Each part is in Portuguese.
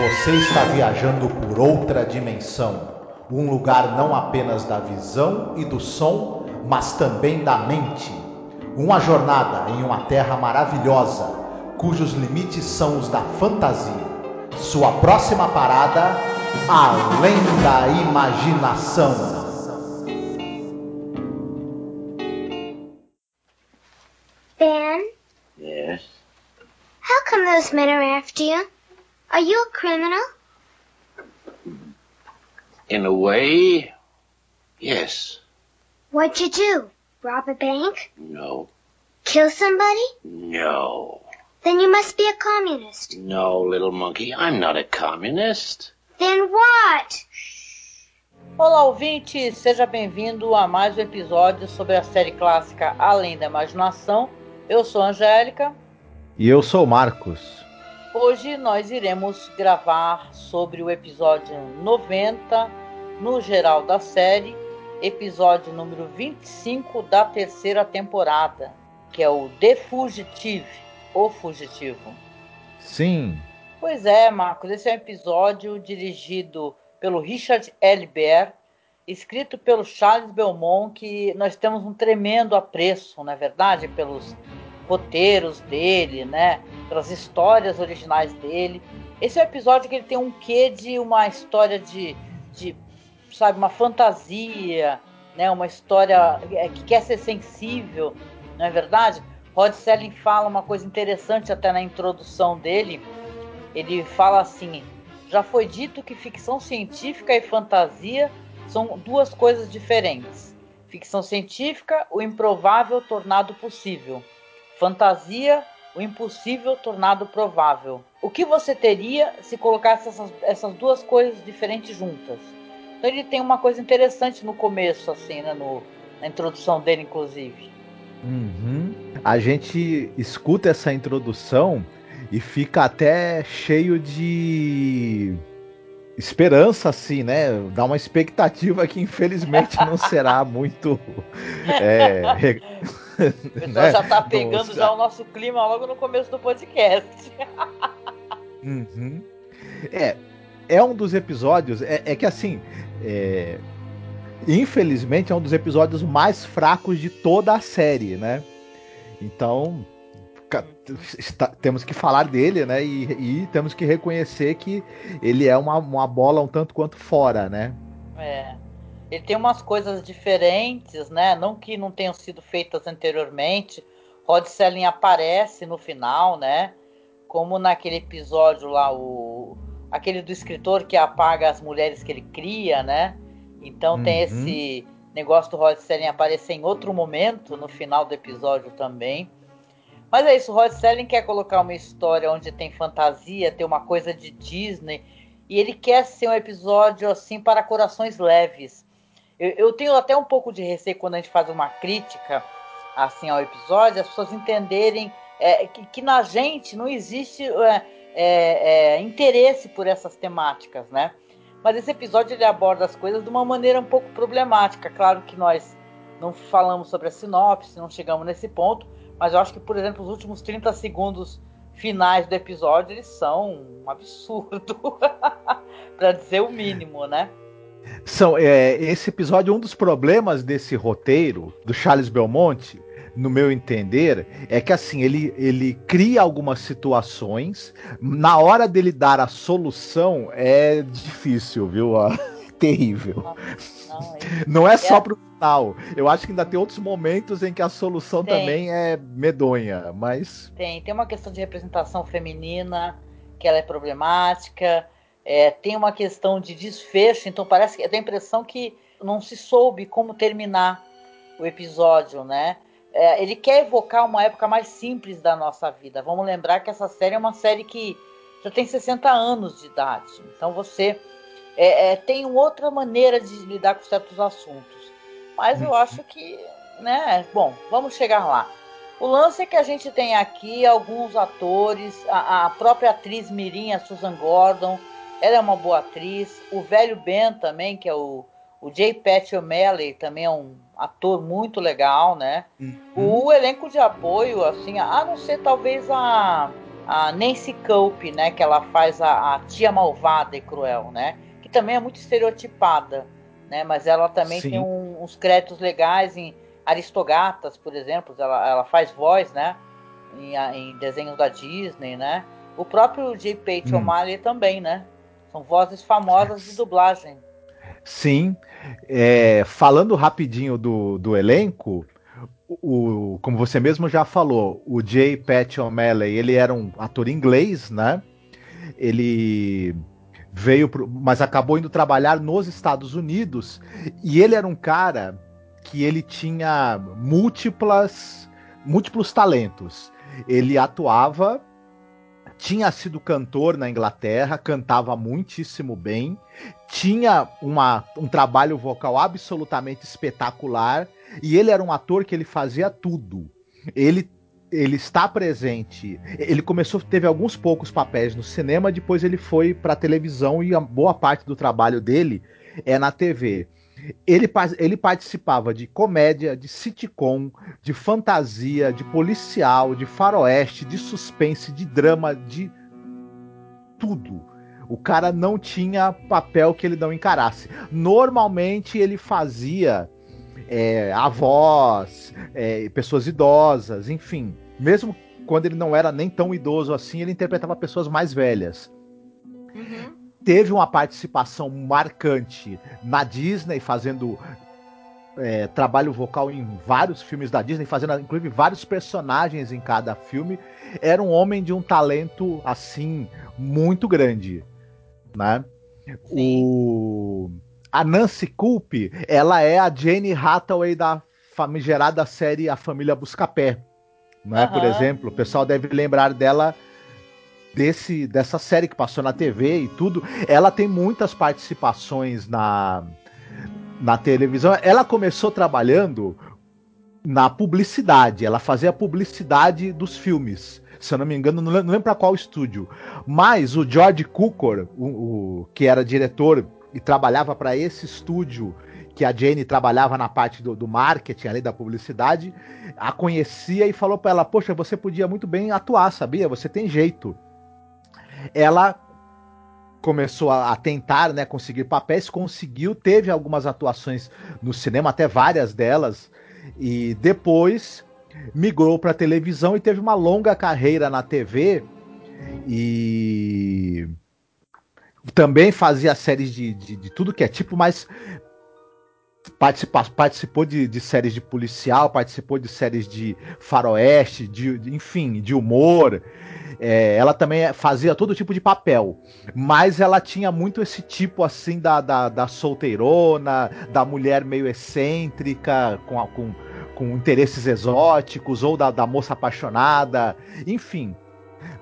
Você está viajando por outra dimensão, um lugar não apenas da visão e do som, mas também da mente. Uma jornada em uma terra maravilhosa, cujos limites são os da fantasia. Sua próxima parada, além da imaginação. Ben, Yes. how come those men are after you? Are you a criminal? In a way, yes. What'd you do? Rob a bank? No. Kill somebody? No. Then you must be a communist. No, little monkey, I'm not a communist. Then what? Olá, ouvinte! Seja bem-vindo a mais um episódio sobre a série clássica Além da Imaginação. Eu sou a Angélica. E eu sou Marcos. Hoje nós iremos gravar sobre o episódio 90, no geral da série, episódio número 25 da terceira temporada, que é o The Fugitive, o Fugitivo. Sim, Pois é, Marcos, esse é um episódio dirigido pelo Richard L. Baer, escrito pelo Charles Belmont, que nós temos um tremendo apreço, na é verdade, pelos roteiros dele, né? Pelas histórias originais dele. Esse é um episódio que ele tem um quê de uma história de, de sabe, uma fantasia, né? Uma história é, que quer ser sensível, não é verdade? Rod Selling fala uma coisa interessante até na introdução dele. Ele fala assim: já foi dito que ficção científica e fantasia são duas coisas diferentes. Ficção científica, o improvável tornado possível. Fantasia, o impossível tornado provável. O que você teria se colocasse essas, essas duas coisas diferentes juntas? Então ele tem uma coisa interessante no começo, assim, né, no, na introdução dele, inclusive. Uhum. A gente escuta essa introdução e fica até cheio de esperança, assim, né? Dá uma expectativa que infelizmente não será muito. É, O pessoal né? já tá pegando Nossa. já o nosso clima logo no começo do podcast. Uhum. É, é um dos episódios. É, é que assim, é, infelizmente é um dos episódios mais fracos de toda a série, né? Então está- temos que falar dele, né? E, e temos que reconhecer que ele é uma, uma bola um tanto quanto fora, né? É. Ele tem umas coisas diferentes, né? Não que não tenham sido feitas anteriormente. Rod Selling aparece no final, né? Como naquele episódio lá, o aquele do escritor que apaga as mulheres que ele cria, né? Então tem Uhum. esse negócio do Rod Selling aparecer em outro momento no final do episódio também. Mas é isso, o Rod Selling quer colocar uma história onde tem fantasia, tem uma coisa de Disney, e ele quer ser um episódio assim para corações leves. Eu, eu tenho até um pouco de receio quando a gente faz uma crítica assim ao episódio, as pessoas entenderem é, que, que na gente não existe é, é, é, interesse por essas temáticas, né? Mas esse episódio ele aborda as coisas de uma maneira um pouco problemática. Claro que nós não falamos sobre a sinopse, não chegamos nesse ponto, mas eu acho que, por exemplo, os últimos 30 segundos finais do episódio eles são um absurdo, para dizer o mínimo, né? São, é, esse episódio, um dos problemas desse roteiro do Charles Belmonte, no meu entender, é que assim, ele, ele cria algumas situações, na hora dele dar a solução é difícil, viu? Terrível. Não, Não é só pro final. Eu acho que ainda tem outros momentos em que a solução Tem. também é medonha, mas. Tem, tem uma questão de representação feminina, que ela é problemática. É, tem uma questão de desfecho, então parece que eu tenho a impressão que não se soube como terminar o episódio, né? É, ele quer evocar uma época mais simples da nossa vida. Vamos lembrar que essa série é uma série que já tem 60 anos de idade. Então você é, é, tem outra maneira de lidar com certos assuntos. Mas eu acho que, né? Bom, vamos chegar lá. O lance é que a gente tem aqui alguns atores, a, a própria atriz Mirim, a Susan Gordon, ela é uma boa atriz. O velho Ben também, que é o, o J. Pat O'Malley, também é um ator muito legal, né? O elenco de apoio, assim, a não ser talvez a, a Nancy Culp, né, que ela faz a, a, tia malvada e cruel, né, também é muito estereotipada, né, mas ela também Sim. tem um, uns créditos legais em Aristogatas, por exemplo, ela, ela faz voz, né, em, em desenhos da Disney, né, o próprio J. Pate hum. O'Malley também, né, são vozes famosas de dublagem. Sim, é, falando rapidinho do, do elenco, o, como você mesmo já falou, o J. Pat O'Malley, ele era um ator inglês, né? Ele veio, pro, mas acabou indo trabalhar nos Estados Unidos e ele era um cara que ele tinha múltiplas, múltiplos talentos. Ele atuava tinha sido cantor na Inglaterra, cantava muitíssimo bem, tinha uma, um trabalho vocal absolutamente espetacular e ele era um ator que ele fazia tudo. Ele ele está presente. Ele começou, teve alguns poucos papéis no cinema, depois ele foi para televisão e a boa parte do trabalho dele é na TV. Ele, ele participava de comédia, de sitcom, de fantasia, de policial, de faroeste, de suspense, de drama, de tudo. O cara não tinha papel que ele não encarasse. Normalmente ele fazia é, avós, é, pessoas idosas, enfim. Mesmo quando ele não era nem tão idoso assim, ele interpretava pessoas mais velhas. Uhum teve uma participação marcante na Disney, fazendo é, trabalho vocal em vários filmes da Disney, fazendo inclusive vários personagens em cada filme. Era um homem de um talento assim muito grande, né? O a Nancy Culp, ela é a Jane Hathaway da famigerada série A Família Buscapé, né? Uhum. Por exemplo, o pessoal deve lembrar dela desse dessa série que passou na TV e tudo, ela tem muitas participações na na televisão. Ela começou trabalhando na publicidade, ela fazia a publicidade dos filmes. Se eu não me engano, não lembro, para qual estúdio. Mas o George Cukor, o, o que era diretor e trabalhava para esse estúdio que a Jane trabalhava na parte do, do, marketing ali da publicidade, a conhecia e falou para ela: Poxa, você podia muito bem atuar, sabia? Você tem jeito ela começou a, tentar né, conseguir papéis, conseguiu, teve algumas atuações no cinema, até várias delas, e depois migrou para televisão e teve uma longa carreira na TV e também fazia séries de, de, de tudo que é tipo, mas participa, participou de, de, séries de policial, participou de séries de faroeste, de, de enfim, de humor. É, ela também fazia todo tipo de papel, mas ela tinha muito esse tipo assim da, da, da solteirona, da mulher meio excêntrica, com, com, com interesses exóticos, ou da, da moça apaixonada, enfim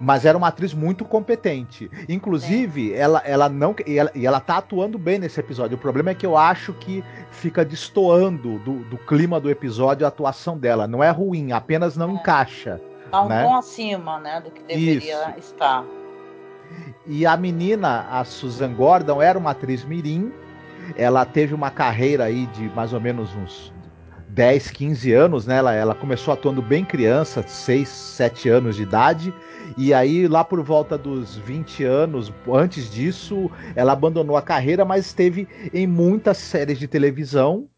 mas era uma atriz muito competente. Inclusive, é. ela, ela não. E ela, e ela tá atuando bem nesse episódio. O problema é que eu acho que fica destoando do, do clima do episódio a atuação dela. Não é ruim, apenas não é. encaixa. Tá um né? tom acima, né, do que deveria Isso. estar. E a menina, a Susan Gordon, era uma atriz mirim. Ela teve uma carreira aí de mais ou menos uns 10, 15 anos, né? Ela, ela começou atuando bem criança, 6, 7 anos de idade. E aí, lá por volta dos 20 anos, antes disso, ela abandonou a carreira, mas esteve em muitas séries de televisão,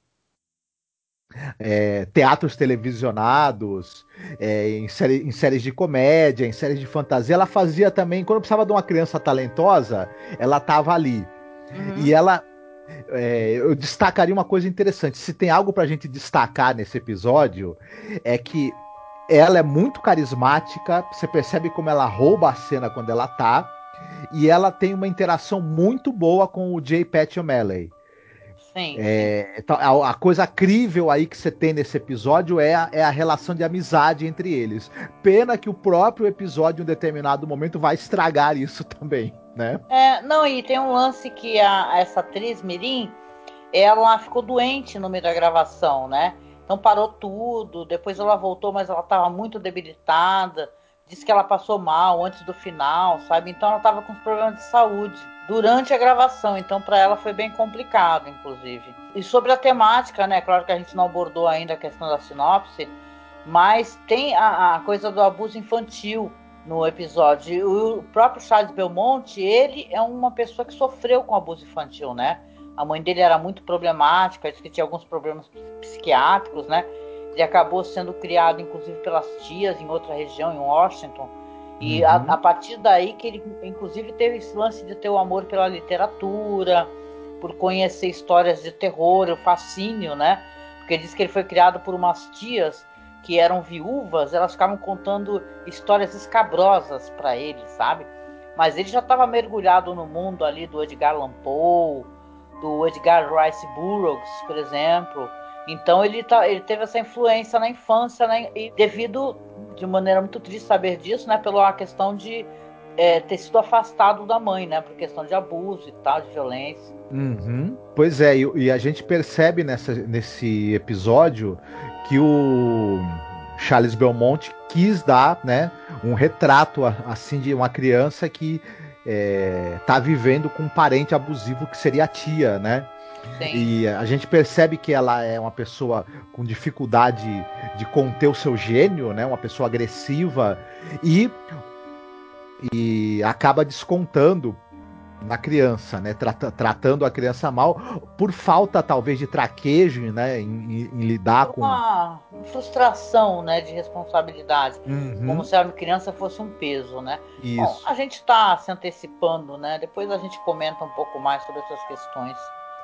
é, teatros televisionados, é, em, série, em, séries de comédia, em séries de fantasia. Ela fazia também, quando precisava de uma criança talentosa, ela estava ali. Uhum. E ela. É, eu destacaria uma coisa interessante. Se tem algo pra gente destacar nesse episódio, é que ela é muito carismática, você percebe como ela rouba a cena quando ela tá, e ela tem uma interação muito boa com o J. Pat O'Malley. Sim. É, então, a, a, coisa crível aí que você tem nesse episódio é a, é a relação de amizade entre eles. Pena que o próprio episódio, em um determinado momento, vai estragar isso também, né? É, não, e tem um lance que a, essa atriz Mirim, ela ficou doente no meio da gravação, né? Então parou tudo. Depois ela voltou, mas ela estava muito debilitada. Disse que ela passou mal antes do final, sabe? Então ela estava com problemas de saúde durante a gravação. Então para ela foi bem complicado, inclusive. E sobre a temática, né? Claro que a gente não abordou ainda a questão da sinopse, mas tem a, a coisa do abuso infantil, no episódio. O próprio Charles Belmonte, ele é uma pessoa que sofreu com abuso infantil, né? A mãe dele era muito problemática, disse que tinha alguns problemas psiquiátricos, né? Ele acabou sendo criado, inclusive, pelas tias em outra região, em Washington. E uhum. a, a, partir daí que ele, inclusive, teve esse lance de ter o amor pela literatura, por conhecer histórias de terror, o fascínio, né? Porque diz que ele foi criado por umas tias que eram viúvas, elas ficavam contando histórias escabrosas para ele, sabe? Mas ele já estava mergulhado no mundo ali do Edgar Allan Poe, do Edgar Rice Burroughs, por exemplo. Então ele, tá, ele teve essa influência na infância, né? E devido, de maneira muito triste saber disso, né? Pela questão de é, ter sido afastado da mãe, né? Por questão de abuso e tal, de violência. Uhum. Pois é, e, e, a gente percebe nessa, nesse episódio que o Charles Belmonte quis dar, né, um retrato assim de uma criança que está é, vivendo com um parente abusivo que seria a tia, né? Sim. E a gente percebe que ela é uma pessoa com dificuldade de conter o seu gênio, né? Uma pessoa agressiva e e acaba descontando na criança, né? tratando a criança mal por falta talvez de traquejo, né? Em, em lidar com uma frustração, né? De responsabilidade, uhum. como se a criança fosse um peso, né? Isso. Bom, a gente está se antecipando, né? Depois a gente comenta um pouco mais sobre essas questões.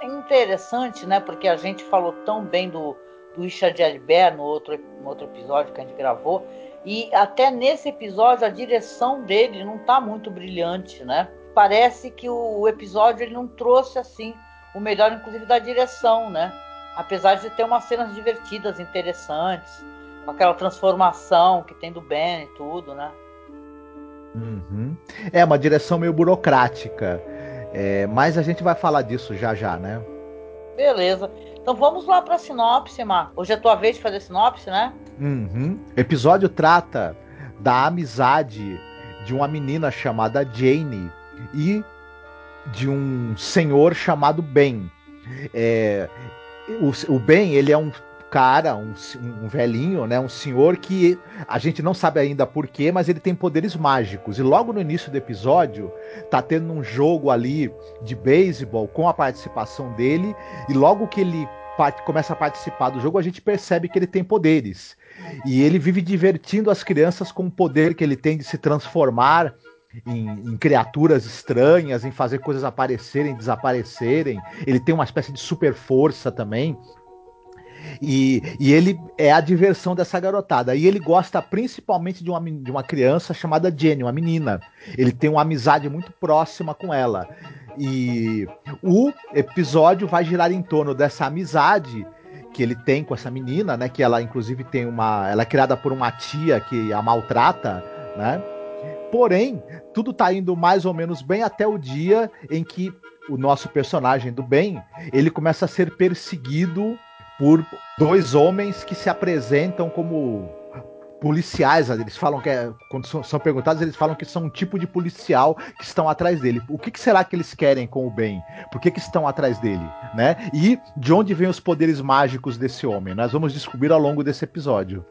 É interessante, né? Porque a gente falou tão bem do, do Richard Albert no outro, no outro episódio que a gente gravou. E até nesse episódio a direção dele não está muito brilhante, né? parece que o episódio ele não trouxe assim o melhor, inclusive, da direção, né? Apesar de ter umas cenas divertidas, interessantes, com aquela transformação que tem do Ben e tudo, né? Uhum. É uma direção meio burocrática. É, mas a gente vai falar disso já já, né? Beleza. Então vamos lá para a sinopse, Mar. Hoje é tua vez de fazer sinopse, né? Uhum. O episódio trata da amizade de uma menina chamada Jane e de um senhor chamado Ben. É, o, o Ben, ele é um cara, um, um, velhinho, né, um senhor que a gente não sabe ainda porquê, mas ele tem poderes mágicos. E logo no início do episódio, tá tendo um jogo ali de beisebol com a participação dele, e logo que ele começa a participar do jogo, a gente percebe que ele tem poderes. E ele vive divertindo as crianças com o poder que ele tem de se transformar em, em, criaturas estranhas, em fazer coisas aparecerem, desaparecerem. Ele tem uma espécie de super força também. E, e, ele é a diversão dessa garotada. E ele gosta principalmente de uma, de uma criança chamada Jenny, uma menina. Ele tem uma amizade muito próxima com ela. E o episódio vai girar em torno dessa amizade que ele tem com essa menina, né? Que ela, inclusive, tem uma. Ela é criada por uma tia que a maltrata, né? Porém, tudo tá indo mais ou menos bem até o dia em que o nosso personagem do bem, ele começa a ser perseguido por dois homens que se apresentam como policiais, eles falam que é, quando são, perguntados, eles falam que são um tipo de policial que estão atrás dele. O que, que será que eles querem com o bem? Por que, que estão atrás dele, né? E de onde vêm os poderes mágicos desse homem? Nós vamos descobrir ao longo desse episódio.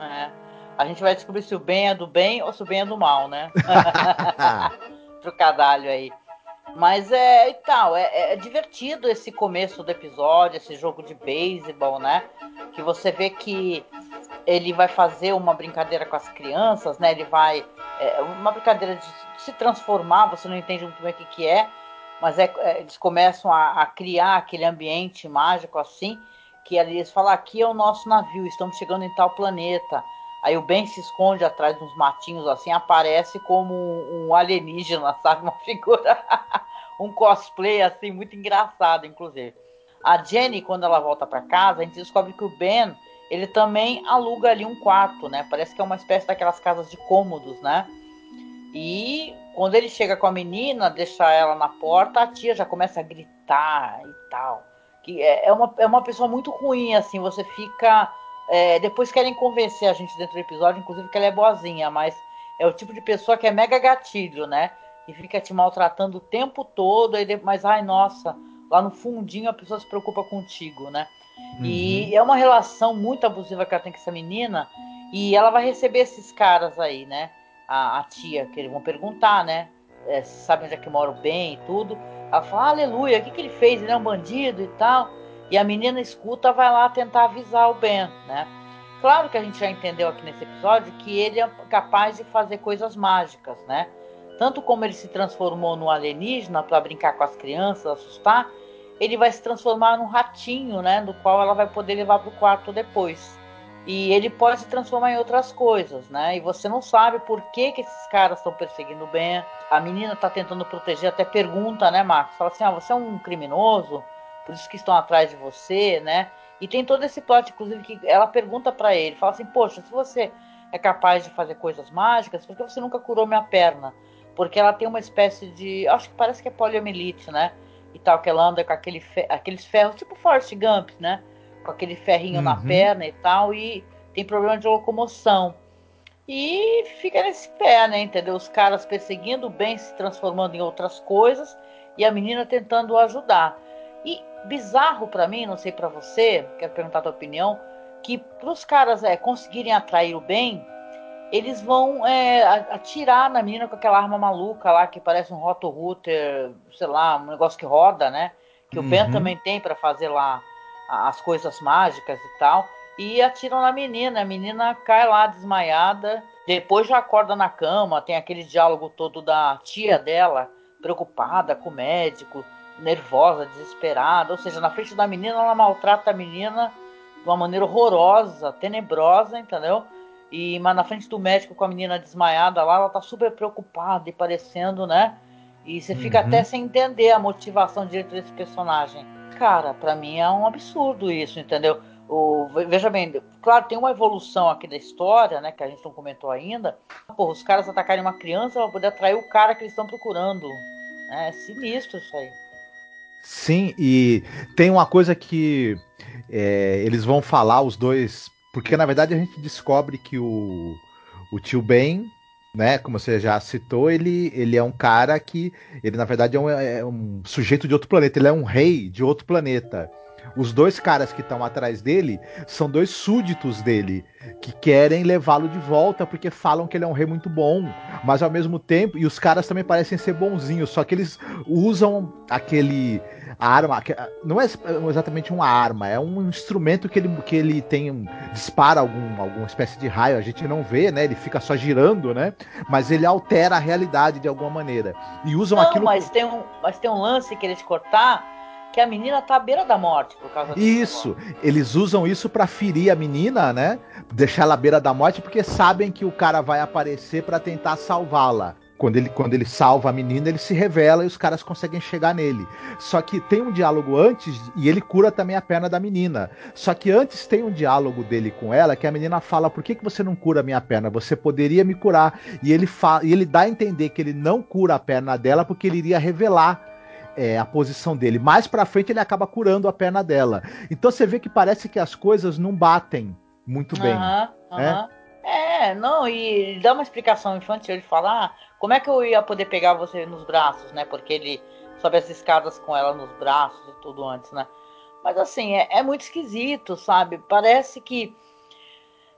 É a gente vai descobrir se o bem é do bem ou se o bem é do mal, né? Trocadalho aí. Mas é e tal, é, é, divertido esse começo do episódio, esse jogo de beisebol, né? Que você vê que ele vai fazer uma brincadeira com as crianças, né? Ele vai. É, uma brincadeira de se transformar, você não entende muito bem o que, que é, mas é, é eles começam a, a, criar aquele ambiente mágico assim, que eles falam: aqui é o nosso navio, estamos chegando em tal planeta. Aí o Ben se esconde atrás de uns matinhos assim, aparece como um, alienígena, sabe? Uma figura, um cosplay assim, muito engraçado, inclusive. A Jenny, quando ela volta para casa, a gente descobre que o Ben, ele também aluga ali um quarto, né? Parece que é uma espécie daquelas casas de cômodos, né? E quando ele chega com a menina, deixa ela na porta, a tia já começa a gritar e tal. Que é, é uma, é uma pessoa muito ruim, assim, você fica é, depois querem convencer a gente dentro do episódio, inclusive, que ela é boazinha, mas é o tipo de pessoa que é mega gatilho, né? E fica te maltratando o tempo todo, aí, mas ai, nossa, lá no fundinho a pessoa se preocupa contigo, né? Uhum. E é uma relação muito abusiva que ela tem com essa menina, e ela vai receber esses caras aí, né? a, a tia, que eles vão perguntar, né? É, sabe onde é que mora o bem e tudo. Ela fala, aleluia, o que, que ele fez? Ele é um bandido e tal. E a menina escuta, vai lá tentar avisar o Ben, né? Claro que a gente já entendeu aqui nesse episódio que ele é capaz de fazer coisas mágicas, né? Tanto como ele se transformou no alienígena para brincar com as crianças, assustar, ele vai se transformar num ratinho, né? Do qual ela vai poder levar para o quarto depois. E ele pode se transformar em outras coisas, né? E você não sabe por que, que esses caras estão perseguindo o Ben. A menina está tentando proteger, até pergunta, né, Marcos? Fala assim: ah, você é um criminoso, por isso que estão atrás de você, né? E tem todo esse plot, inclusive, que ela pergunta para ele: fala assim, poxa, se você é capaz de fazer coisas mágicas, por que você nunca curou minha perna? Porque ela tem uma espécie de. Acho que parece que é poliomielite, né? E tal, que ela anda com aquele fe... aqueles ferros, tipo Forrest Gump, né? com aquele ferrinho uhum. na perna e tal, e tem problema de locomoção. E fica nesse pé, né? Entendeu? Os caras perseguindo o bem, se transformando em outras coisas, e a menina tentando ajudar. E bizarro para mim, não sei para você, quero perguntar a tua opinião, que para os caras é, conseguirem atrair o bem, eles vão é, atirar na menina com aquela arma maluca lá que parece um roto-router, sei lá, um negócio que roda, né? Que uhum. o Ben também tem para fazer lá as coisas mágicas e tal, e atiram na menina. A menina cai lá desmaiada, depois já acorda na cama, tem aquele diálogo todo da tia dela, preocupada com o médico, nervosa, desesperada. Ou seja, na frente da menina, ela maltrata a menina de uma maneira horrorosa, tenebrosa, entendeu? E, mas na frente do médico com a menina desmaiada lá, ela tá super preocupada e parecendo, né? E você fica uhum. até sem entender a motivação direito desse personagem. Cara, para mim é um absurdo isso, entendeu? O, veja bem, claro, tem uma evolução aqui da história, né, que a gente não comentou ainda. Porra, os caras atacarem uma criança para poder atrair o cara que eles estão procurando. É sinistro isso aí. Sim, e tem uma coisa que é, eles vão falar, os dois, porque na verdade a gente descobre que o, o tio Ben né, como você já citou, ele, ele é um cara que, ele na verdade é um, é um sujeito de outro planeta, ele é um rei de outro planeta. Os dois caras que estão atrás dele são dois súditos dele que querem levá-lo de volta porque falam que ele é um rei muito bom, mas ao mesmo tempo, e os caras também parecem ser bonzinhos, só que eles usam aquele arma não é exatamente uma arma, é um instrumento que ele, que ele tem dispara algum, alguma espécie de raio, a gente não vê, né? Ele fica só girando, né? Mas ele altera a realidade de alguma maneira. E usam não, aquilo mas tem um, mas tem um lance que eles cortar que a menina tá à beira da morte por causa. Isso, eles usam isso para ferir a menina, né? Deixar ela à beira da morte porque sabem que o cara vai aparecer para tentar salvá-la. Quando ele, quando ele salva a menina, ele se revela e os caras conseguem chegar nele. Só que tem um diálogo antes e ele cura também a perna da menina. Só que antes tem um diálogo dele com ela que a menina fala: Por que, que você não cura a minha perna? Você poderia me curar. E ele, fala, e ele dá a entender que ele não cura a perna dela porque ele iria revelar é, a posição dele. Mais pra frente ele acaba curando a perna dela. Então você vê que parece que as coisas não batem muito bem. Uhum, uhum. Né? É, não, e dá uma explicação infantil, ele fala, ah, como é que eu ia poder pegar você nos braços, né? Porque ele sobe as escadas com ela nos braços e tudo antes, né? Mas assim, é, é muito esquisito, sabe? Parece que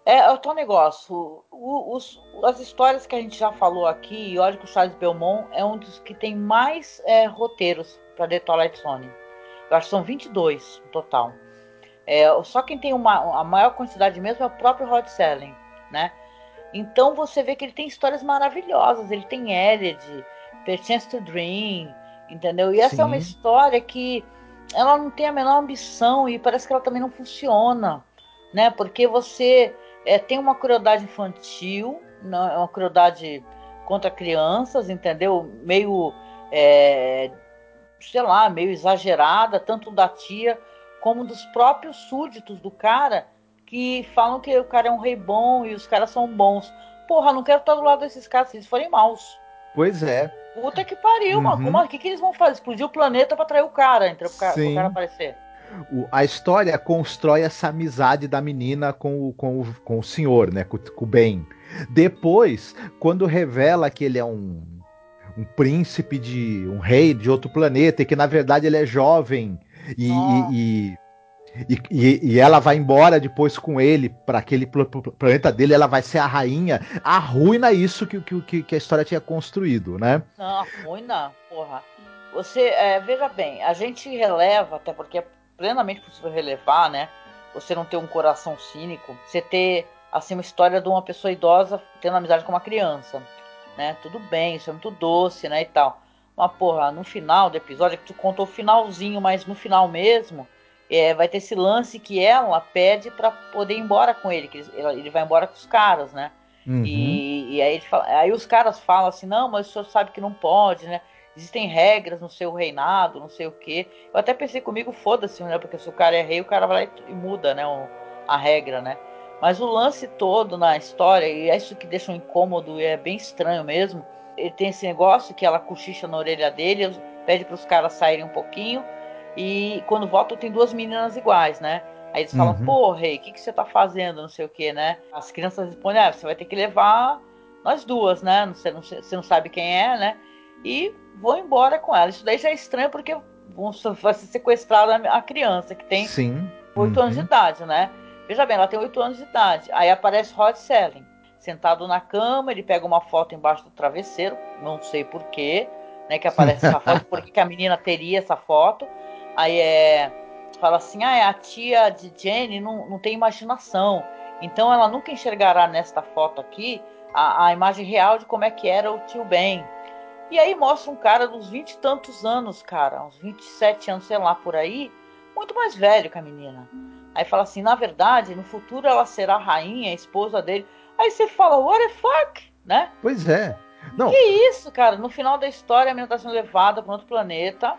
é, é o tal negócio. O, os, as histórias que a gente já falou aqui, e olha que o Charles Belmont é um dos que tem mais é, roteiros para The Twilight Zone. Eu acho que são 22 no total. É, só quem tem uma, a maior quantidade mesmo é o próprio Rod Selling né? Então você vê que ele tem histórias maravilhosas. Ele tem Elliot, Chance to Dream, entendeu? E essa Sim. é uma história que ela não tem a menor ambição e parece que ela também não funciona, né? Porque você é, tem uma crueldade infantil, não, é uma crueldade contra crianças, entendeu? Meio, é, sei lá, meio exagerada, tanto da tia como dos próprios súditos do cara que falam que o cara é um rei bom e os caras são bons. Porra, não quero estar do lado desses caras se eles forem maus. Pois é. Puta que pariu, uhum. mano. Como, o que, que eles vão fazer? Explodir o planeta pra atrair o cara, entre o cara, o cara aparecer. O, a história constrói essa amizade da menina com o, com o, com o senhor, né? Com, com o Ben. Depois, quando revela que ele é um, um príncipe de. um rei de outro planeta, e que na verdade ele é jovem e, e, e E, e, e, ela vai embora depois com ele para aquele planeta dele, ela vai ser a rainha. Arruina isso que, que, que a história tinha construído, né? Não, arruina, porra. Você, é, veja bem, a gente releva, até porque é plenamente possível relevar, né? Você não ter um coração cínico, você ter, assim, uma história de uma pessoa idosa tendo amizade com uma criança, né? Tudo bem, isso é muito doce, né, e tal. Mas, porra, no final do episódio, é que tu contou o finalzinho, mas no final mesmo é, vai ter esse lance que ela pede para poder ir embora com ele, que ele, vai embora com os caras, né? Uhum. E, e, aí, fala, aí os caras falam assim, não, mas o senhor sabe que não pode, né? Existem regras no seu reinado, não sei o quê. Eu até pensei comigo, foda-se, né? Porque se o cara é rei, o cara vai lá e muda, né? a regra, né? Mas o lance todo na história, e é isso que deixa um incômodo e é bem estranho mesmo. Ele tem esse negócio que ela cochicha na orelha dele, pede para os caras saírem um pouquinho e quando voltam, tem duas meninas iguais, né? Aí eles falam, uhum. pô, rei, o que, que você tá fazendo? Não sei o que, né? As crianças respondem, ah, você vai ter que levar nós duas, né? Você não, você não sabe quem é, né? E vou embora com ela. Isso daí já é estranho porque vai ser sequestrada a criança, que tem oito uhum. anos de idade, né? Veja bem, ela tem oito anos de idade. Aí aparece Rod Selling, sentado na cama, ele pega uma foto embaixo do travesseiro, não sei porquê, né? Que aparece essa foto, porque que a menina teria essa foto. Aí é. Fala assim: ah, a tia de Jenny não, não tem imaginação. Então ela nunca enxergará nesta foto aqui a, a imagem real de como é que era o tio Ben. E aí mostra um cara dos vinte e tantos anos, cara, uns 27 anos, sei lá, por aí, muito mais velho que a menina. Aí fala assim, na verdade, no futuro ela será a rainha, a esposa dele. Aí você fala, what the fuck, né? Pois é. Não. Que isso, cara? No final da história, a menina tá sendo levada para outro planeta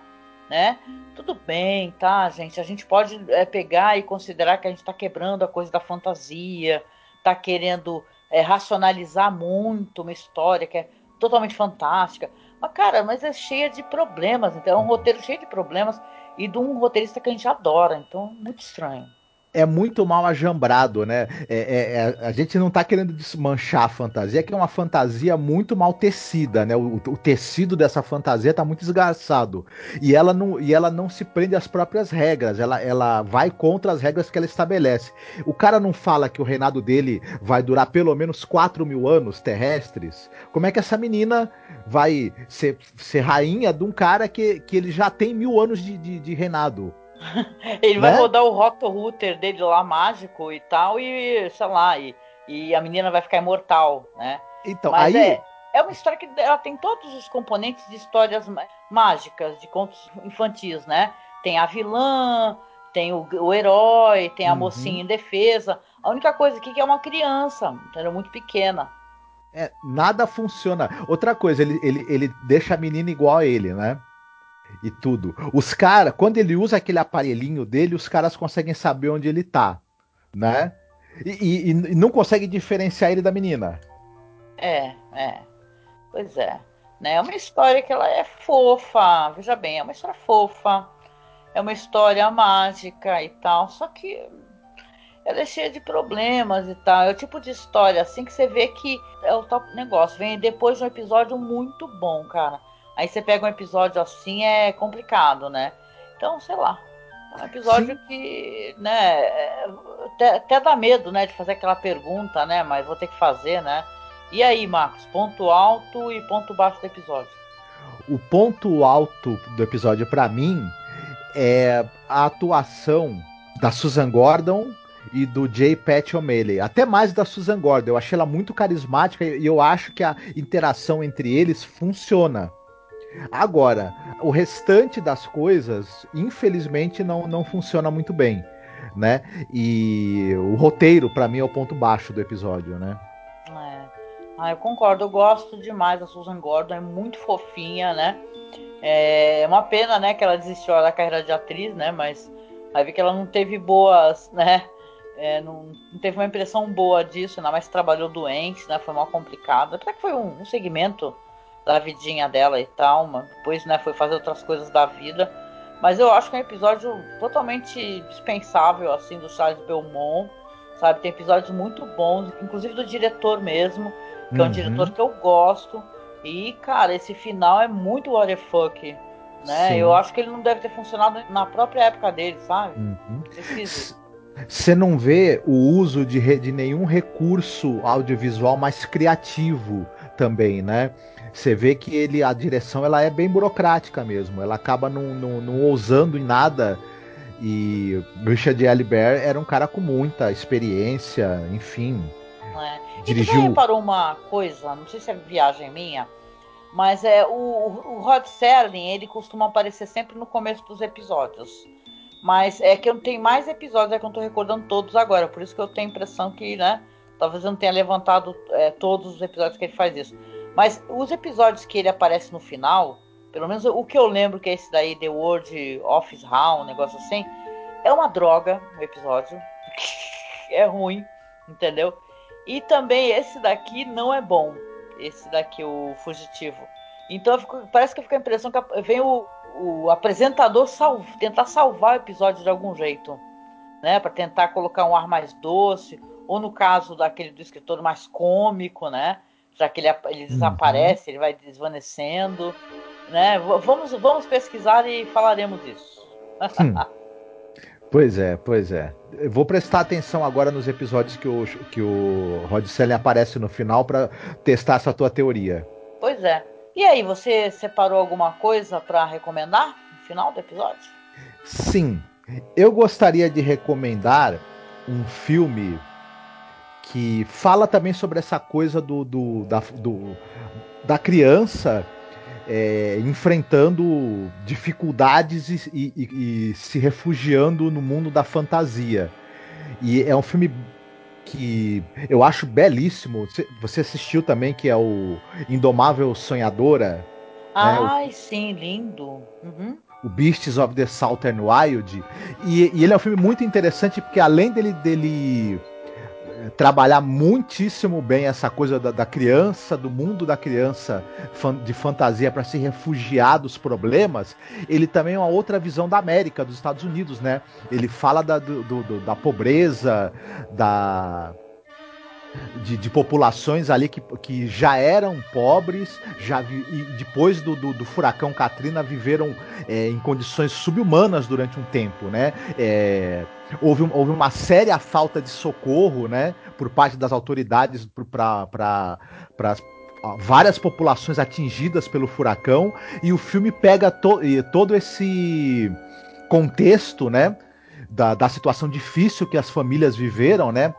né? Tudo bem, tá, gente? A gente pode é, pegar e considerar que a gente está quebrando a coisa da fantasia, está querendo é, racionalizar muito uma história que é totalmente fantástica. Mas, cara, mas é cheia de problemas. Então, é um roteiro cheio de problemas e de um roteirista que a gente adora. Então, muito estranho é muito mal ajambrado, né? É, é, é, a gente não tá querendo desmanchar a fantasia, que é uma fantasia muito mal tecida, né? O, o, tecido dessa fantasia tá muito esgarçado. E ela não, e ela não se prende às próprias regras, ela, ela vai contra as regras que ela estabelece. O cara não fala que o reinado dele vai durar pelo menos 4 mil anos terrestres. Como é que essa menina vai ser, ser rainha de um cara que, que ele já tem mil anos de, de, de reinado? Ele vai né? rodar o roto router dele lá mágico e tal, e sei lá, e, e a menina vai ficar imortal, né? Então, Mas aí. É, é uma história que ela tem todos os componentes de histórias mágicas, de contos infantis, né? Tem a vilã, tem o, o herói, tem a uhum. mocinha em defesa. A única coisa aqui é que é uma criança, entendeu? Muito pequena. É, nada funciona. Outra coisa, ele, ele, ele deixa a menina igual a ele, né? E tudo. Os caras, quando ele usa aquele aparelhinho dele, os caras conseguem saber onde ele tá, né? E, e, e não conseguem diferenciar ele da menina. É, é. Pois é. Né? É uma história que ela é fofa, veja bem, é uma história fofa, é uma história mágica e tal, só que ela é cheia de problemas e tal. É o tipo de história assim que você vê que é o tal negócio. Vem depois de um episódio muito bom, cara. Aí você pega um episódio assim, é complicado, né? Então, sei lá. É um episódio Sim. que, né, é, até, até dá medo, né, de fazer aquela pergunta, né? Mas vou ter que fazer, né? E aí, Marcos, ponto alto e ponto baixo do episódio? O ponto alto do episódio, para mim, é a atuação da Susan Gordon e do J. Pat O'Malley. Até mais da Susan Gordon. Eu achei ela muito carismática e eu acho que a interação entre eles funciona. Agora, o restante das coisas, infelizmente, não, não funciona muito bem, né? E o roteiro, para mim, é o ponto baixo do episódio, né? É. Ah, eu concordo, eu gosto demais da Susan Gordon, é muito fofinha, né? É uma pena, né, que ela desistiu da carreira de atriz, né? Mas vai ver que ela não teve boas, né? É, não, não, teve uma impressão boa disso, ainda mais trabalhou doente, né? Foi mal complicado. Até que foi um, um segmento da vidinha dela e tal, mas depois né, foi fazer outras coisas da vida. Mas eu acho que é um episódio totalmente dispensável, assim, do Charles Belmont, sabe? Tem episódios muito bons, inclusive do diretor mesmo, que uhum. é um uhum. diretor que eu gosto. E, cara, esse final é muito what the fuck, Né? Sim. Eu acho que ele não deve ter funcionado na própria época dele, sabe? Uhum. Esquisito. Você não vê o uso de, de nenhum recurso audiovisual mais criativo também, né? Você vê que ele, a direção ela é bem burocrática mesmo. Ela acaba não, não, não ousando em nada. E Richard. Bear era um cara com muita experiência, enfim. E já Dirigiu. reparou uma coisa, não sei se é viagem minha, mas é o, o Rod Serling, ele costuma aparecer sempre no começo dos episódios. Mas é que eu não tenho mais episódios, é que eu não tô recordando todos agora, por isso que eu tenho a impressão que, né, talvez eu não tenha levantado é, todos os episódios que ele faz isso. Mas os episódios que ele aparece no final, pelo menos o que eu lembro que é esse daí, The World Office How, um negócio assim, é uma droga o episódio. é ruim, entendeu? E também esse daqui não é bom. Esse daqui, o Fugitivo. Então fico- parece que com a impressão que vem o, o apresentador tentar salvar o episódio de algum jeito. Né? Para tentar colocar um ar mais doce. Ou no caso daquele do escritor mais cômico, né? Já que ele, ele desaparece, ele vai desvanecendo. Né? Vamos, vamos pesquisar e falaremos disso. Pois é, pois é. Eu vou prestar atenção agora nos episódios que o, que o Rod Serling aparece no final para testar essa tua teoria. Pois é. E aí, você separou alguma coisa para recomendar no final do episódio? Sim, eu gostaria de recomendar um filme que fala também sobre essa coisa do, do- da, do- da criança é, enfrentando dificuldades e, e- e- se refugiando no mundo da fantasia. E é um filme que eu acho belíssimo. Você- assistiu também, que é o Indomável Sonhadora? Ai, sim, lindo. Uhum. o Beasts of the Southern Wild. E, e ele é um filme muito interessante porque além dele, dele trabalhar muitíssimo bem essa coisa da, da criança, do mundo da criança de fantasia para se refugiar dos problemas, ele também é uma outra visão da América, dos Estados Unidos, né? Ele fala da, do- do- da pobreza, da de, de populações ali que, que já eram pobres, já vi- e depois do, do, do furacão Katrina viveram é, em condições subhumanas durante um tempo, né? É, houve, um- houve uma séria falta de socorro, né? Por parte das autoridades para várias populações atingidas pelo furacão e o filme pega to- todo esse contexto, né? Da, da situação difícil que as famílias viveram, né?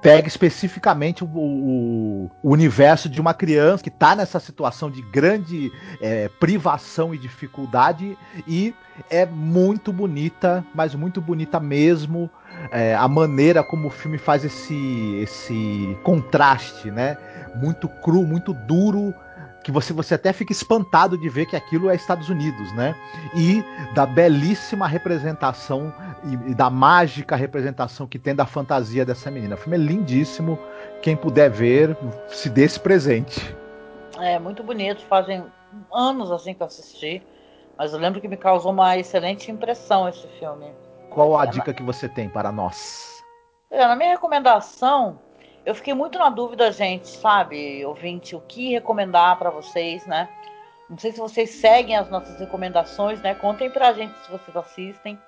pega especificamente o, o- o universo de uma criança que está nessa situação de grande é, privação e dificuldade e é muito bonita, mas muito bonita mesmo é, a maneira como o filme faz esse, esse contraste, né? Muito cru, muito duro, que você, você até fica espantado de ver que aquilo é Estados Unidos, né? E da belíssima representação e, e da mágica representação que tem da fantasia dessa menina. O filme é lindíssimo. Quem puder ver, se dê esse presente. É muito bonito, fazem anos assim que eu assisti, mas eu lembro que me causou uma excelente impressão esse filme. Qual a dica que você tem para nós? É, na minha recomendação, eu fiquei muito na dúvida, gente, sabe, ouvinte, o que recomendar pra vocês, né? Não sei se vocês seguem as nossas recomendações, né? Contem pra gente se vocês assistem.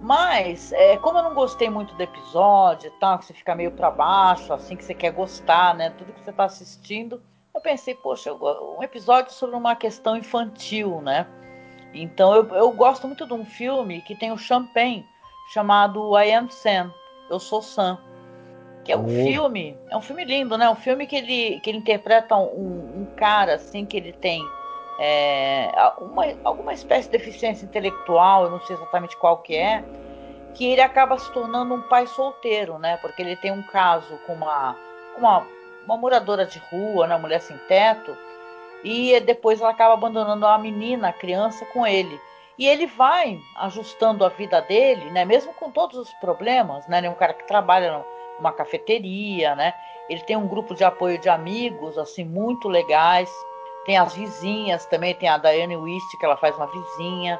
Mas, é, como eu não gostei muito do episódio e tal, que você fica meio pra baixo, assim, que você quer gostar, né? Tudo que você tá assistindo, eu pensei, poxa, um episódio sobre uma questão infantil, né? Então eu, eu gosto muito de um filme que tem o Champagne, chamado I Am Sam, Eu Sou Sam. Que é um Oh. filme, é um filme lindo, né? Um filme que ele, que ele interpreta um, um cara, assim, que ele tem é, uma, alguma espécie de deficiência intelectual, eu não sei exatamente qual que é, que ele acaba se tornando um pai solteiro, né? Porque ele tem um caso com uma, uma, uma moradora de rua, né? Uma mulher sem teto, e depois ela acaba abandonando a menina, a criança, com ele. E ele vai ajustando a vida dele, né? Mesmo com todos os problemas, né? Ele é um cara que trabalha numa cafeteria, né? Ele tem um grupo de apoio de amigos, assim, muito legais. Tem as vizinhas também, tem a Diane Wist, que ela faz uma vizinha.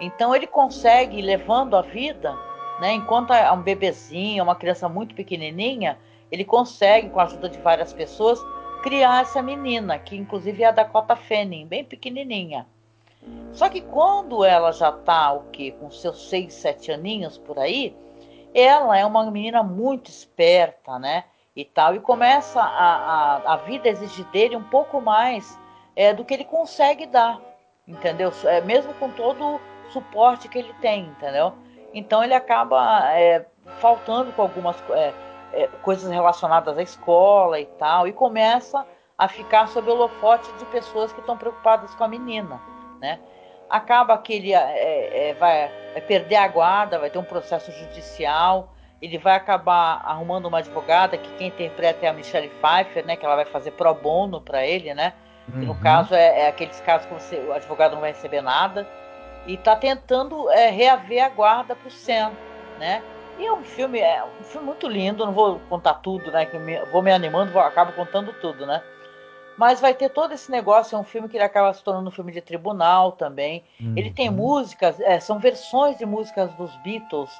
Então ele consegue levando a vida, né? Enquanto é um bebezinho, uma criança muito pequenininha, ele consegue, com a ajuda de várias pessoas, criar essa menina, que inclusive é a Dakota Fanning, bem pequenininha. Só que quando ela já tá o quê? Com seus seis, sete aninhos por aí, ela é uma menina muito esperta, né? E tal, e começa a, a, a vida exigir dele um pouco mais é, do que ele consegue dar, entendeu? É, mesmo com todo o suporte que ele tem, entendeu? Então ele acaba é, faltando com algumas é, é, coisas relacionadas à escola e tal, e começa a ficar sob o holofote de pessoas que estão preocupadas com a menina, né? Acaba que ele é, é, vai, vai, perder a guarda, vai ter um processo judicial, ele vai acabar arrumando uma advogada que quem interpreta é a Michelle Pfeiffer, né? Que ela vai fazer pro bono para ele, né? Uhum. no caso é, é, aqueles casos que você, o advogado não vai receber nada e está tentando é, reaver a guarda para o Sam, né? E é um filme, é um filme muito lindo, não vou contar tudo, né? Que me, vou me animando, vou, acabo contando tudo, né? Mas vai ter todo esse negócio, é um filme que ele acaba se tornando um filme de tribunal também. Uhum. Ele tem músicas, é, são versões de músicas dos Beatles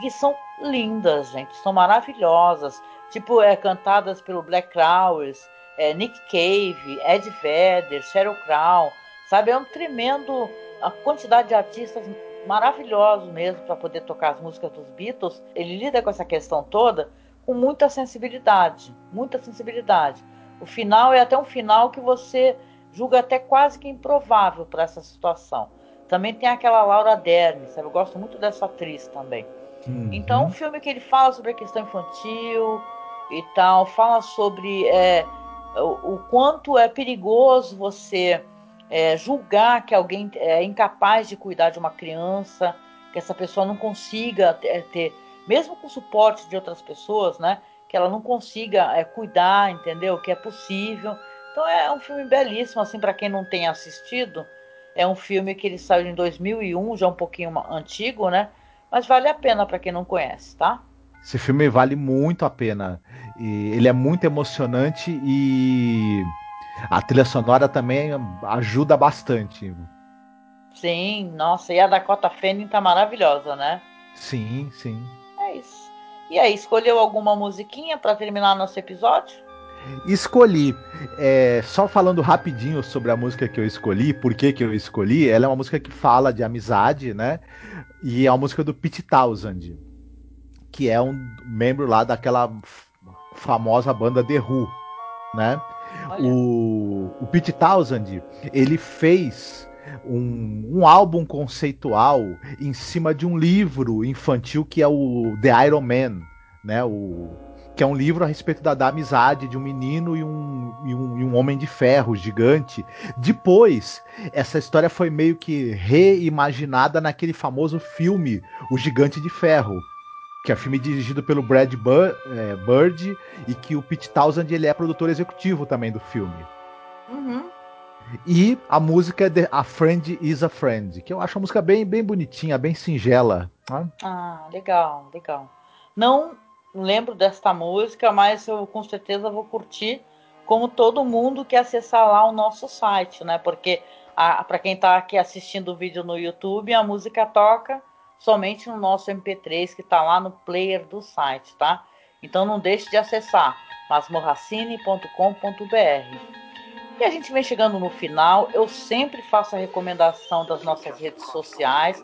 que são lindas, gente, são maravilhosas. Tipo, é, cantadas pelo Black Crowes, é, Nick Cave, Ed Vedder, Sheryl Crow, sabe? É um tremendo a quantidade de artistas maravilhosos mesmo para poder tocar as músicas dos Beatles. Ele lida com essa questão toda com muita sensibilidade, muita sensibilidade. O final é até um final que você julga até quase que improvável para essa situação. Também tem aquela Laura Dern, sabe? Eu gosto muito dessa atriz também. Uhum. Então, um filme que ele fala sobre a questão infantil e tal, fala sobre é, o, o, quanto é perigoso você é, julgar que alguém é incapaz de cuidar de uma criança, que essa pessoa não consiga ter, ter mesmo com suporte de outras pessoas, né? Que ela não consiga é, cuidar, entendeu? Que é possível. Então é um filme belíssimo, assim, para quem não tem assistido. É um filme que ele saiu em 2001, já um pouquinho antigo, né? Mas vale a pena para quem não conhece, tá? Esse filme vale muito a pena. E ele é muito emocionante e a trilha sonora também ajuda bastante. Sim, nossa, e a Dakota Fanning tá maravilhosa, né? Sim, sim. É isso. E aí, escolheu alguma musiquinha para terminar nosso episódio? Escolhi. É, só falando rapidinho sobre a música que eu escolhi, por que, que eu escolhi, ela é uma música que fala de amizade, né? E é uma música do Pete Townsend, que é um membro lá daquela famosa banda The Who, né? O, o Pete Townsend, ele fez um, um, álbum conceitual em cima de um livro infantil que é o The Iron Man, né? O, que é um livro a respeito da, da amizade de um menino e um, e um, e um, homem de ferro gigante. Depois, essa história foi meio que reimaginada naquele famoso filme O Gigante de Ferro, que é um filme dirigido pelo Brad é, Bird e que o Pete Townsend ele é produtor executivo também do filme. Uhum. E a música é A Friend is a Friend, que eu acho uma música bem, bem bonitinha, bem singela. Né? Ah, legal, legal. Não lembro desta música, mas eu com certeza vou curtir, como todo mundo que acessar lá o nosso site, né? Porque para quem está aqui assistindo o vídeo no YouTube, a música toca somente no nosso MP3 que está lá no player do site, tá? Então não deixe de acessar masmorracine.com.br. E a gente vem chegando no final. Eu sempre faço a recomendação das nossas redes sociais.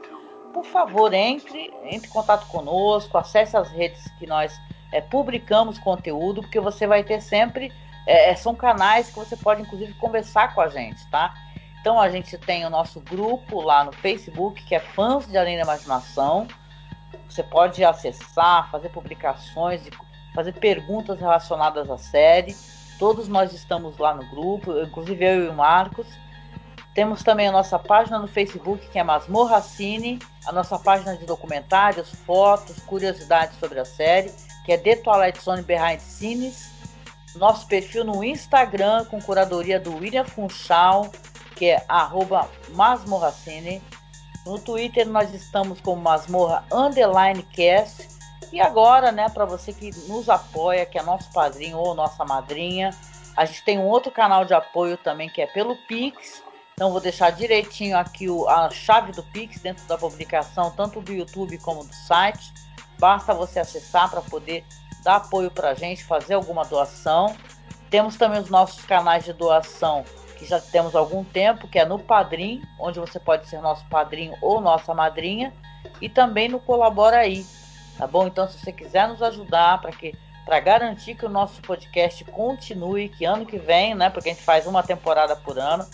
Por favor, entre, entre em contato conosco, acesse as redes que nós é, publicamos conteúdo, porque você vai ter sempre. É, são canais que você pode, inclusive, conversar com a gente, tá? Então a gente tem o nosso grupo lá no Facebook, que é Fãs de Além da Imaginação. Você pode acessar, fazer publicações, fazer perguntas relacionadas à série. Todos nós estamos lá no grupo, inclusive eu e o Marcos. Temos também a nossa página no Facebook, que é Masmorra Cine, a nossa página de documentários, fotos, curiosidades sobre a série, que é The Twilight Zone Behind Scenes. Nosso perfil no Instagram, com curadoria do William Funchal, que é arroba masmorracine. No Twitter nós estamos com masmorra underline cast. E agora, né, para você que nos apoia, que é nosso padrinho ou nossa madrinha, a gente tem um outro canal de apoio também que é pelo Pix. Então vou deixar direitinho aqui o, a chave do Pix dentro da publicação, tanto do YouTube como do site. Basta você acessar para poder dar apoio para a gente, fazer alguma doação. Temos também os nossos canais de doação que já temos algum tempo, que é no Padrim, onde você pode ser nosso padrinho ou nossa madrinha, e também no Colabora aí, tá bom? Então, se você quiser nos ajudar para que para garantir que o nosso podcast continue, que ano que vem, né, porque a gente faz uma temporada por ano,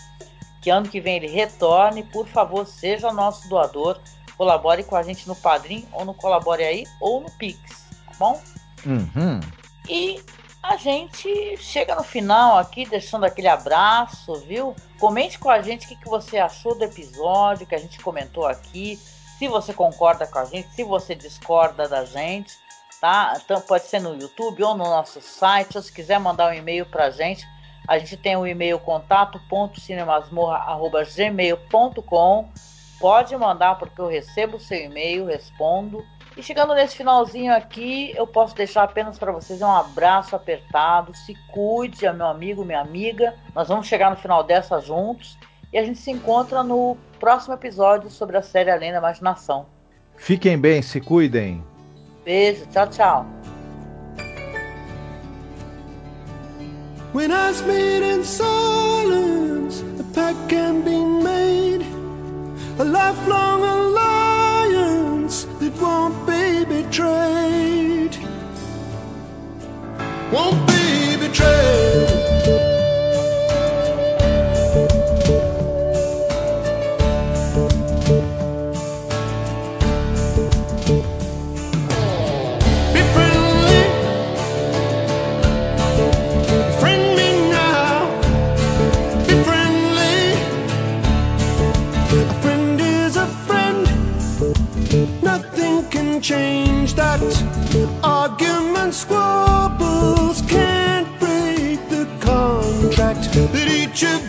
que ano que vem ele retorne, por favor, seja nosso doador, colabore com a gente no Padrim ou no Colabore aí ou no Pix, tá bom? Uhum. E a gente chega no final aqui, deixando aquele abraço, viu? Comente com a gente o que, você achou do episódio que a gente comentou aqui. Se você concorda com a gente, se você discorda da gente, tá? Então pode ser no YouTube ou no nosso site, ou se quiser mandar um e-mail pra gente, a gente tem o um e-mail contato.cinemasmorra.gmail.com Pode mandar porque eu recebo o seu e-mail, respondo e chegando nesse finalzinho aqui, eu posso deixar apenas para vocês um abraço apertado. Se cuide, meu amigo, minha amiga. Nós vamos chegar no final dessa juntos. E a gente se encontra no próximo episódio sobre a série Além da Imaginação. Fiquem bem, se cuidem. Beijo, tchau, tchau. When I in silence, a pact can be made, a lifelong alliance won't be betrayed. Won't be betrayed. Change that. Arguments, squabbles can't break the contract that each of